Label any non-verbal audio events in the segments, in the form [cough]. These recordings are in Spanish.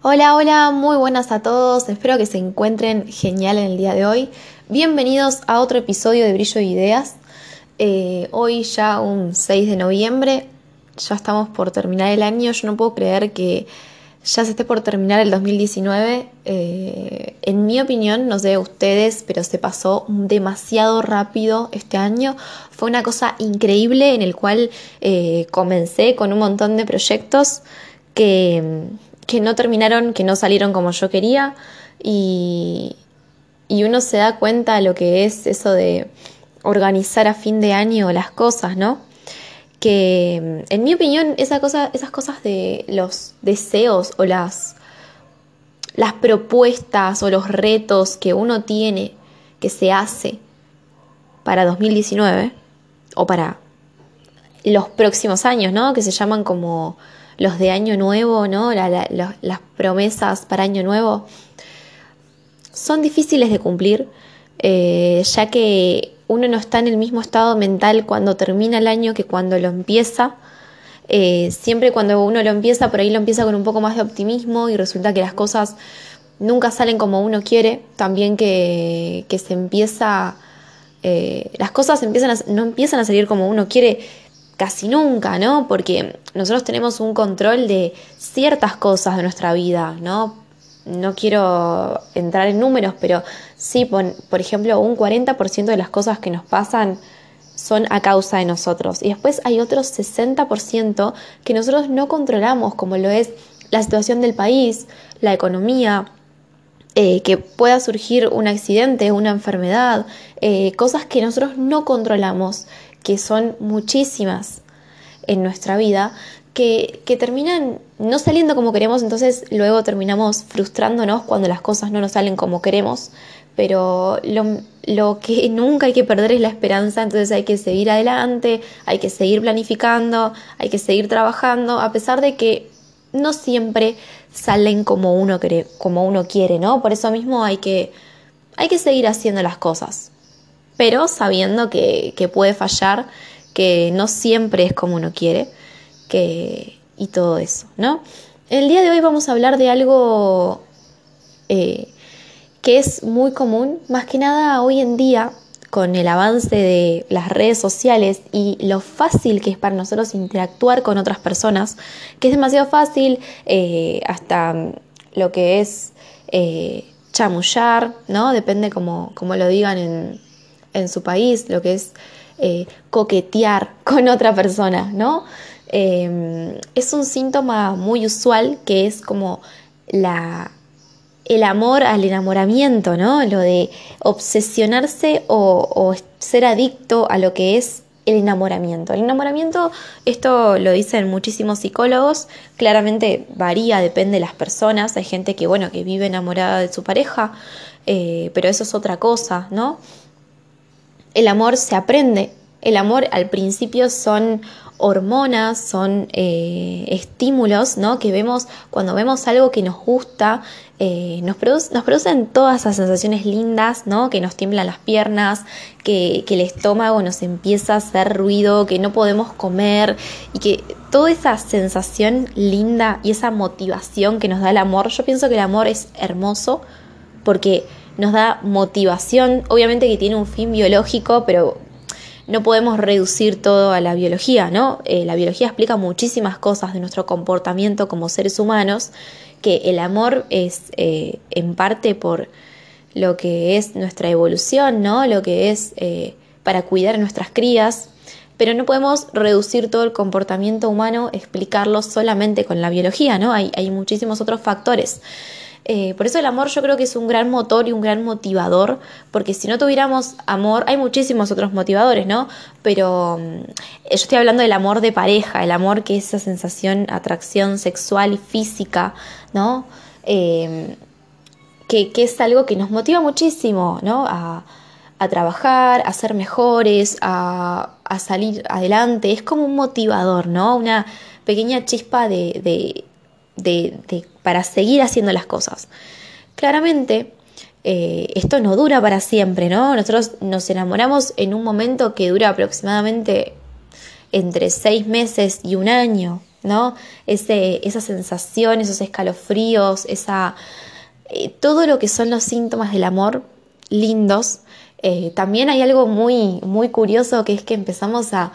Hola, hola, muy buenas a todos, espero que se encuentren genial en el día de hoy. Bienvenidos a otro episodio de Brillo de Ideas. Eh, hoy ya un 6 de noviembre, ya estamos por terminar el año, yo no puedo creer que ya se esté por terminar el 2019. Eh, en mi opinión, no sé ustedes, pero se pasó demasiado rápido este año. Fue una cosa increíble en el cual eh, comencé con un montón de proyectos que que no terminaron, que no salieron como yo quería y, uno se da cuenta de lo que es eso de organizar a fin de año las cosas, ¿no? Que en mi opinión esas cosas de los deseos o las, las propuestas o los retos que uno tiene, que se hace para 2019 o para los próximos años, ¿no? Que se llaman como los de Año Nuevo, ¿no? las promesas para Año Nuevo, son difíciles de cumplir, eh, ya que uno no está en el mismo estado mental cuando termina el año que cuando lo empieza. Eh, siempre cuando uno lo empieza, por ahí lo empieza con un poco más de optimismo y resulta que las cosas nunca salen como uno quiere, también que, se empieza, eh, las cosas empiezan no empiezan a salir como uno quiere casi nunca, ¿no? Porque nosotros tenemos un control de ciertas cosas de nuestra vida, ¿no? No quiero entrar en números, pero sí, por, ejemplo, un 40% de las cosas que nos pasan son a causa de nosotros. Y después hay otro 60% que nosotros no controlamos, como lo es la situación del país, la economía, eh, que pueda surgir un accidente, una enfermedad, eh, cosas que nosotros no controlamos que son muchísimas en nuestra vida, que, terminan no saliendo como queremos, entonces luego terminamos frustrándonos cuando las cosas no nos salen como queremos, pero lo, lo que [laughs] nunca hay que perder es la esperanza, entonces hay que seguir adelante, hay que seguir planificando, hay que seguir trabajando, a pesar de que no siempre salen como uno, quiere, como uno quiere, ¿no? Por eso mismo hay que, hay que seguir haciendo las cosas pero sabiendo que, puede fallar, que no siempre es como uno quiere, que, y todo eso, ¿no? El día de hoy vamos a hablar de algo eh, que es muy común, más que nada hoy en día, con el avance de las redes sociales y lo fácil que es para nosotros interactuar con otras personas, que es demasiado fácil, eh, hasta lo que es eh, chamullar, ¿no? Depende como, como lo digan en, en su país, lo que es eh, coquetear [laughs] con otra persona, ¿no? Em, es un síntoma muy usual que es como la, el amor al enamoramiento, ¿no? Lo de obsesionarse o, ser adicto a lo que es el enamoramiento. El enamoramiento, esto lo dicen muchísimos psicólogos, claramente varía, depende de las personas. Hay gente que, bueno, que vive enamorada de su pareja, eh, pero eso es otra cosa, ¿no? El amor se aprende. El amor al principio son hormonas, son eh, estímulos, ¿no? Que vemos cuando vemos algo que nos gusta, eh, nos, nos, producen todas esas sensaciones lindas, ¿no? Que nos tiemblan las piernas, que, que, el estómago nos empieza a hacer ruido, que no podemos comer y que toda esa sensación linda y esa motivación que nos da el amor, yo pienso que el amor es hermoso porque nos da motivación, obviamente que tiene un fin biológico, pero no podemos reducir todo a la biología, ¿no? Eh, la biología explica muchísimas cosas de nuestro comportamiento como seres humanos, que el amor es eh, en parte por lo que es nuestra evolución, ¿no? Lo que es eh, para cuidar a nuestras crías, pero no podemos reducir todo el comportamiento humano, explicarlo solamente con la biología, ¿no? Hay, hay muchísimos otros factores. Eh, por eso el amor yo creo que es un gran motor y un gran motivador, porque si no tuviéramos amor, hay muchísimos otros motivadores, ¿no? Pero mm, yo estoy hablando del amor de pareja, el amor que es esa sensación, atracción sexual y física, ¿no? Em, que, es algo que nos motiva muchísimo, ¿no? A, trabajar, a ser mejores, a, salir adelante. Es como un motivador, ¿no? Una pequeña chispa de, de, para seguir haciendo las cosas. Claramente, eh, esto no dura para siempre, ¿no? Nosotros nos enamoramos en un momento que dura aproximadamente entre seis meses y un año, ¿no? Ese, esa sensación, esos escalofríos, esa, eh, todo lo que son los síntomas del amor lindos. Eh, también hay algo muy, muy curioso que es que empezamos a...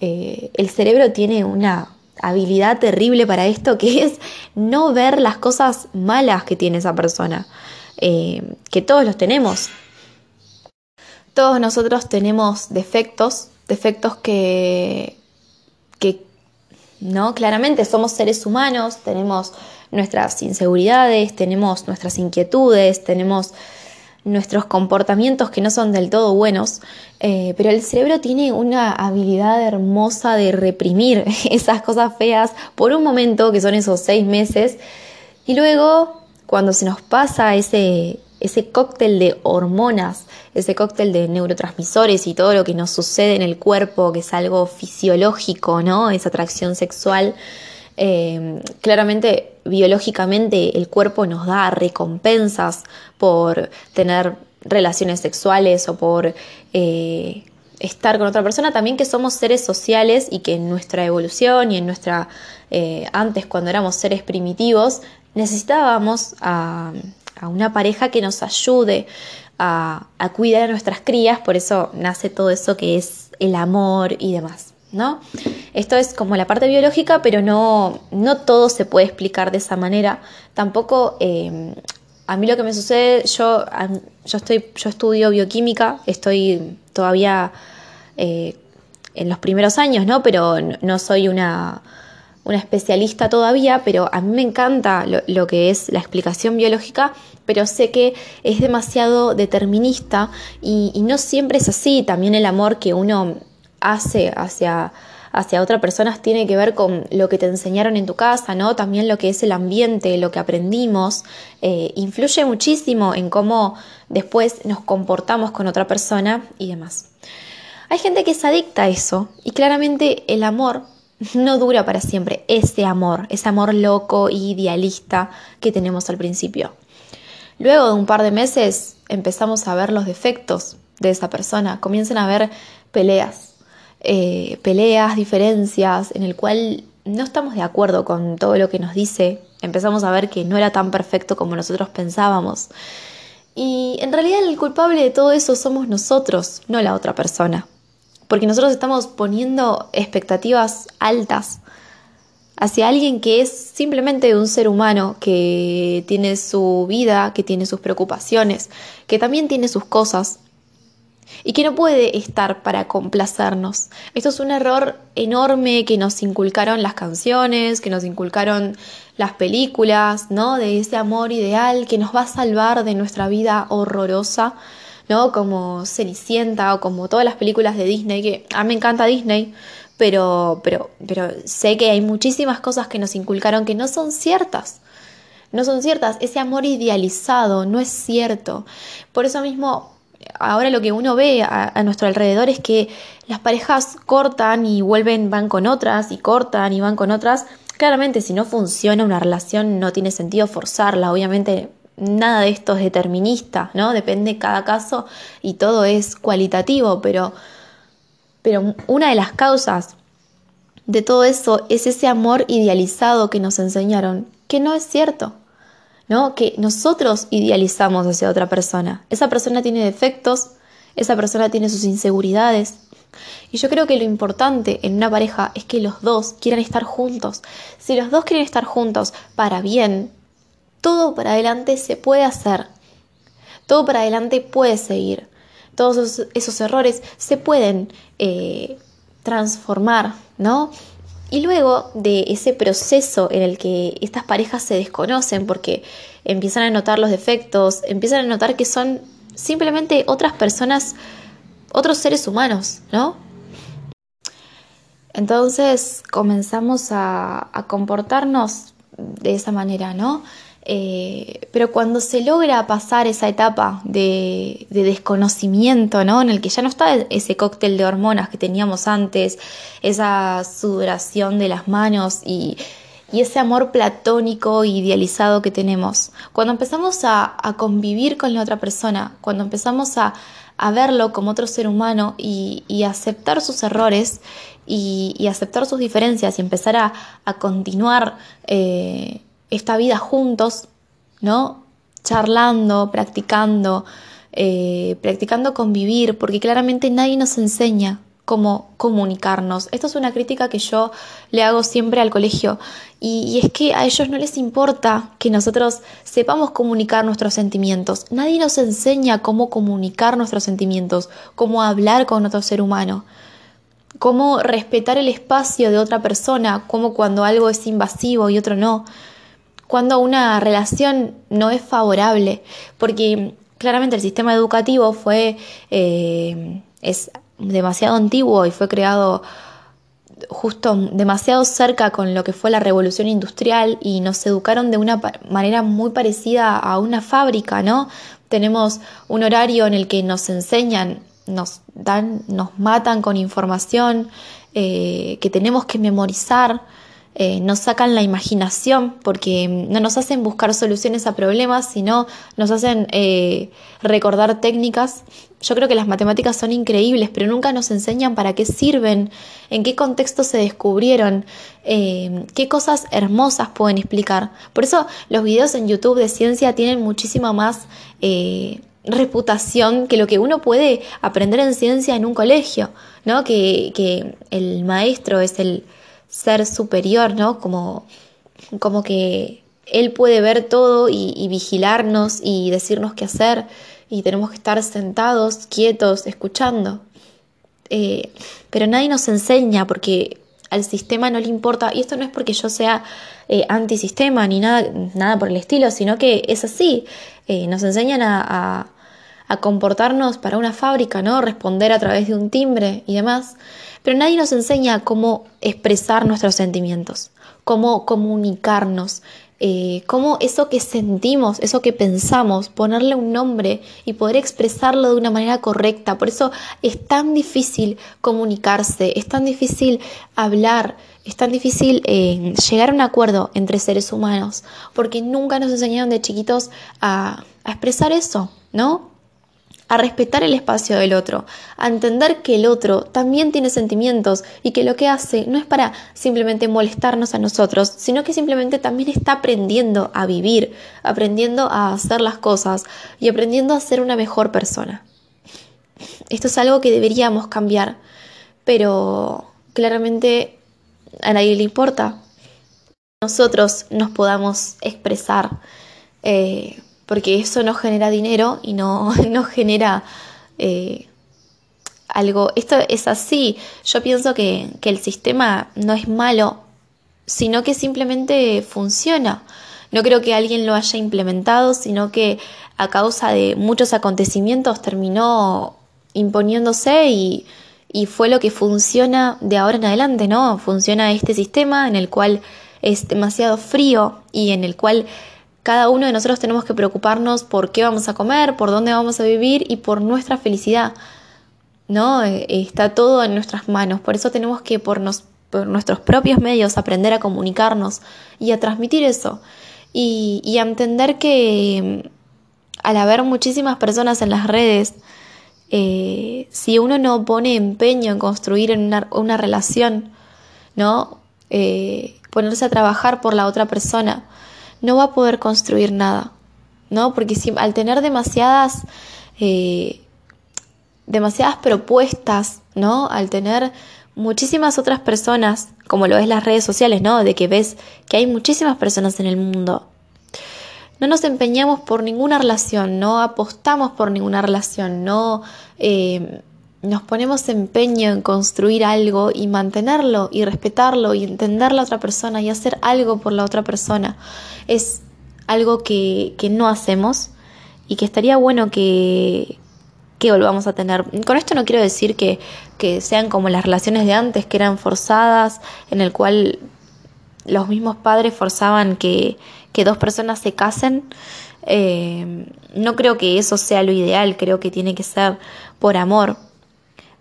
El cerebro tiene una habilidad terrible para esto que es no ver las cosas malas que tiene esa persona, que todos los tenemos. Todos nosotros tenemos defectos, defectos que, que ¿no? Claramente somos seres humanos, tenemos nuestras inseguridades, tenemos nuestras inquietudes, tenemos nuestros comportamientos que no son del todo buenos, eh, pero el cerebro tiene una habilidad hermosa de reprimir [laughs] esas cosas feas por un momento, que son esos seis meses, y luego cuando se nos pasa ese, ese cóctel de hormonas, ese cóctel de neurotransmisores y todo lo que nos sucede en el cuerpo, que es algo fisiológico, ¿no? Esa atracción sexual. Eh, claramente, biológicamente, el cuerpo nos da recompensas por tener relaciones sexuales o por eh, estar con otra persona, también que somos seres sociales y que en nuestra evolución y en nuestra, eh, antes cuando éramos seres primitivos, necesitábamos a, a una pareja que nos ayude a, cuidar a nuestras crías, por eso nace todo eso que es el amor y demás. Esto es como la parte biológica, pero no, no todo se puede explicar de esa manera. Tampoco em, a mí lo que me sucede, yo, yo, estoy, yo estudio bioquímica, estoy todavía eh, en los primeros años, ¿no? Pero no soy una, una especialista todavía, pero a mí me encanta lo, que es la explicación biológica, pero sé que es demasiado determinista y, no siempre es así. También el amor que uno hace hacia, hacia otra persona tiene que ver con lo que te enseñaron en tu casa, ¿no? También lo que es el ambiente, lo que aprendimos, eh, influye muchísimo en cómo después nos comportamos con otra persona y demás. Hay gente que es adicta a eso y claramente el amor no dura para siempre ese amor, ese amor loco e idealista que tenemos al principio. Luego de un par de meses empezamos a ver los defectos de esa persona, comienzan a haber peleas, eh, peleas, diferencias, en el cual no estamos de acuerdo con todo lo que nos dice, empezamos a ver que no era tan perfecto como nosotros pensábamos. Y en realidad el culpable de todo eso somos nosotros, no la otra persona. Porque nosotros estamos poniendo expectativas altas hacia alguien que es simplemente un ser humano, que tiene su vida, que tiene sus preocupaciones, que también tiene sus cosas y que no puede estar para complacernos. Esto es un error enorme que nos inculcaron las canciones, que nos inculcaron las películas, ¿no? De ese amor ideal que nos va a salvar de nuestra vida horrorosa ¿no? Como Cenicienta o como todas las películas de Disney, que a mí me encanta Disney, pero, pero, pero sé que hay muchísimas cosas que nos inculcaron que no son ciertas. No son ciertas. Ese amor idealizado no es cierto. Por eso mismo, ahora lo que uno ve a, nuestro alrededor es que las parejas cortan y vuelven, van con otras y cortan y van con otras. Claramente, si no funciona una relación, no tiene sentido forzarla. Obviamente, nada de esto es determinista, ¿no? Depende cada caso y todo es cualitativo, pero, pero una de las causas de todo eso es ese amor idealizado que nos enseñaron, que no es cierto, ¿no? Que nosotros idealizamos hacia otra persona. Esa persona tiene defectos, esa persona tiene sus inseguridades. Y yo creo que lo importante en una pareja es que los dos quieran estar juntos. Si los dos quieren estar juntos para bien, todo para adelante se puede hacer, todo para adelante puede seguir, todos esos, errores se pueden eh, transformar, ¿no? Y luego de ese proceso en el que estas parejas se desconocen porque empiezan a notar los defectos, empiezan a notar que son simplemente otras personas, otros seres humanos, ¿no? Entonces comenzamos a, comportarnos de esa manera, ¿no? Eh, pero cuando se logra pasar esa etapa de, desconocimiento, ¿no? En el que ya no está ese cóctel de hormonas que teníamos antes, esa sudoración de las manos y, ese amor platónico e idealizado que tenemos. Cuando empezamos a, convivir con la otra persona, cuando empezamos a, verlo como otro ser humano y, aceptar sus errores y, aceptar sus diferencias y empezar a, continuar eh, esta vida juntos, ¿no? Charlando, practicando, eh, practicando convivir, porque claramente nadie nos enseña cómo comunicarnos. Esto es una crítica que yo le hago siempre al colegio y, es que a ellos no les importa que nosotros sepamos comunicar nuestros sentimientos. Nadie nos enseña cómo comunicar nuestros sentimientos, cómo hablar con otro ser humano, cómo respetar el espacio de otra persona, cómo cuando algo es invasivo y otro no, cuando una relación no es favorable, porque claramente el sistema educativo fue... Eh, es demasiado antiguo y fue creado justo demasiado cerca con lo que fue la revolución industrial y nos educaron de una manera muy parecida a una fábrica, ¿no? Tenemos un horario en el que nos enseñan, nos dan, nos matan con información eh, que tenemos que memorizar, eh, nos sacan la imaginación porque no nos hacen buscar soluciones a problemas, sino nos hacen eh, recordar técnicas. Yo creo que las matemáticas son increíbles, pero nunca nos enseñan para qué sirven, en qué contexto se descubrieron, eh, qué cosas hermosas pueden explicar. Por eso los videos en YouTube de ciencia tienen muchísima más reputación que lo que uno puede aprender en ciencia en un colegio, ¿no? Que, que el maestro es el, ser superior, ¿no? Como, como que Él puede ver todo y, vigilarnos y decirnos qué hacer y tenemos que estar sentados, quietos, escuchando. Eh, pero nadie nos enseña porque al sistema no le importa, y esto no es porque yo sea eh, antisistema ni nada, nada por el estilo, sino que es así. Eh, nos enseñan a, a comportarnos para una fábrica, ¿no? Responder a través de un timbre y demás pero nadie nos enseña cómo expresar nuestros sentimientos, cómo comunicarnos, eh, cómo eso que sentimos, eso que pensamos, ponerle un nombre y poder expresarlo de una manera correcta. Por eso es tan difícil comunicarse, es tan difícil hablar, es tan difícil eh, llegar a un acuerdo entre seres humanos, porque nunca nos enseñaron de chiquitos a, a expresar eso, ¿no? A respetar el espacio del otro, a entender que el otro también tiene sentimientos y que lo que hace no es para simplemente molestarnos a nosotros, sino que simplemente también está aprendiendo a vivir, aprendiendo a hacer las cosas y aprendiendo a ser una mejor persona. Esto es algo que deberíamos cambiar, pero claramente a nadie le importa. Nosotros nos podamos expresar. Eh, porque eso no genera dinero y no, [laughs] no genera eh, algo. Esto es así. Yo pienso que, que el sistema no es malo, sino que simplemente funciona. No creo que alguien lo haya implementado, sino que a causa de muchos acontecimientos terminó imponiéndose y, y fue lo que funciona de ahora en adelante, ¿no? Funciona este sistema en el cual es demasiado frío y en el cual cada uno de nosotros tenemos que preocuparnos por qué vamos a comer, por dónde vamos a vivir y por nuestra felicidad. ¿No? Eh, está todo en nuestras manos. Por eso tenemos que por, nuestros propios medios aprender a comunicarnos y a transmitir eso. Y, a entender que mm, al haber muchísimas personas en las redes, eh, si uno no pone empeño en construir una, una relación, ¿no? Eh, ponerse a trabajar por la otra persona, no va a poder construir nada, ¿no? Porque si, al tener demasiadas, eh, demasiadas propuestas, ¿no? Al tener muchísimas otras personas, como lo es las redes sociales, ¿no? De que ves que hay muchísimas personas en el mundo. No nos empeñamos por ninguna relación, no apostamos por ninguna relación, no eh, nos ponemos empeño en construir algo y mantenerlo y respetarlo y entender la otra persona y hacer algo por la otra persona. Es algo que, no hacemos y que estaría bueno que, que volvamos a tener. Con esto no quiero decir que, que sean como las relaciones de antes, que eran forzadas, en el cual los mismos padres forzaban que, que dos personas se casen. Eh, no creo que eso sea lo ideal, creo que tiene que ser por amor,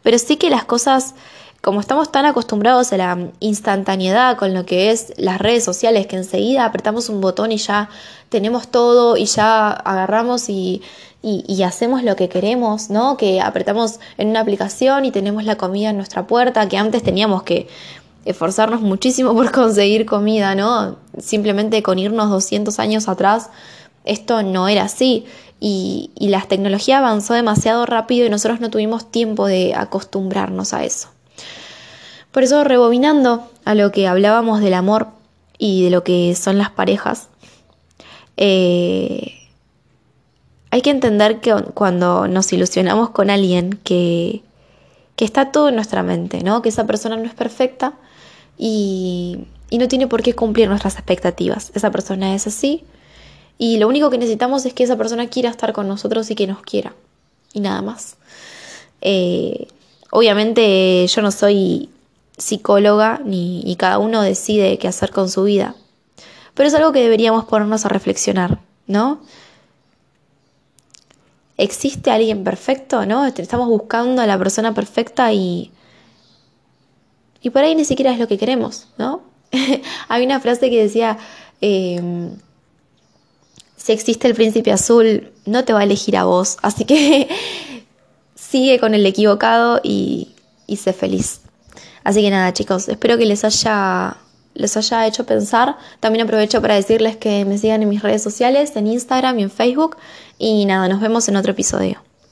pero sí que las cosas como estamos tan acostumbrados a la instantaneidad con lo que es las redes sociales, que enseguida apretamos un botón y ya tenemos todo y ya agarramos y, y, hacemos lo que queremos, ¿no? Que apretamos en una aplicación y tenemos la comida en nuestra puerta, que antes teníamos que esforzarnos muchísimo [laughs] por conseguir comida, ¿no? Simplemente con irnos 200 años atrás, esto no era así. Y, la tecnología avanzó demasiado rápido y nosotros no tuvimos tiempo de acostumbrarnos a eso. Por eso, rebobinando a lo que hablábamos del amor y de lo que son las parejas, eh, hay que entender que cuando nos ilusionamos con alguien que, que está todo en nuestra mente, ¿no? Que esa persona no es perfecta y, y no tiene por qué cumplir nuestras expectativas. Esa persona es así y lo único que necesitamos es que esa persona quiera estar con nosotros y que nos quiera. Y nada más. Eh, obviamente yo no soy psicóloga ni, cada uno decide qué hacer con su vida. Pero es algo que deberíamos ponernos a reflexionar, ¿no? ¿Existe alguien perfecto, no? Estamos buscando a la persona perfecta y. Y por ahí ni siquiera es lo que queremos, ¿no? [laughs] Hay una frase que decía. Em, si existe el príncipe azul, no te va a elegir a vos. Así que [laughs] sigue con el equivocado y, y sé feliz. Así que nada, chicos, espero que les haya les haya hecho pensar. También aprovecho para decirles que me sigan en mis redes sociales, en Instagram y en Facebook. Y nada, nos vemos en otro episodio.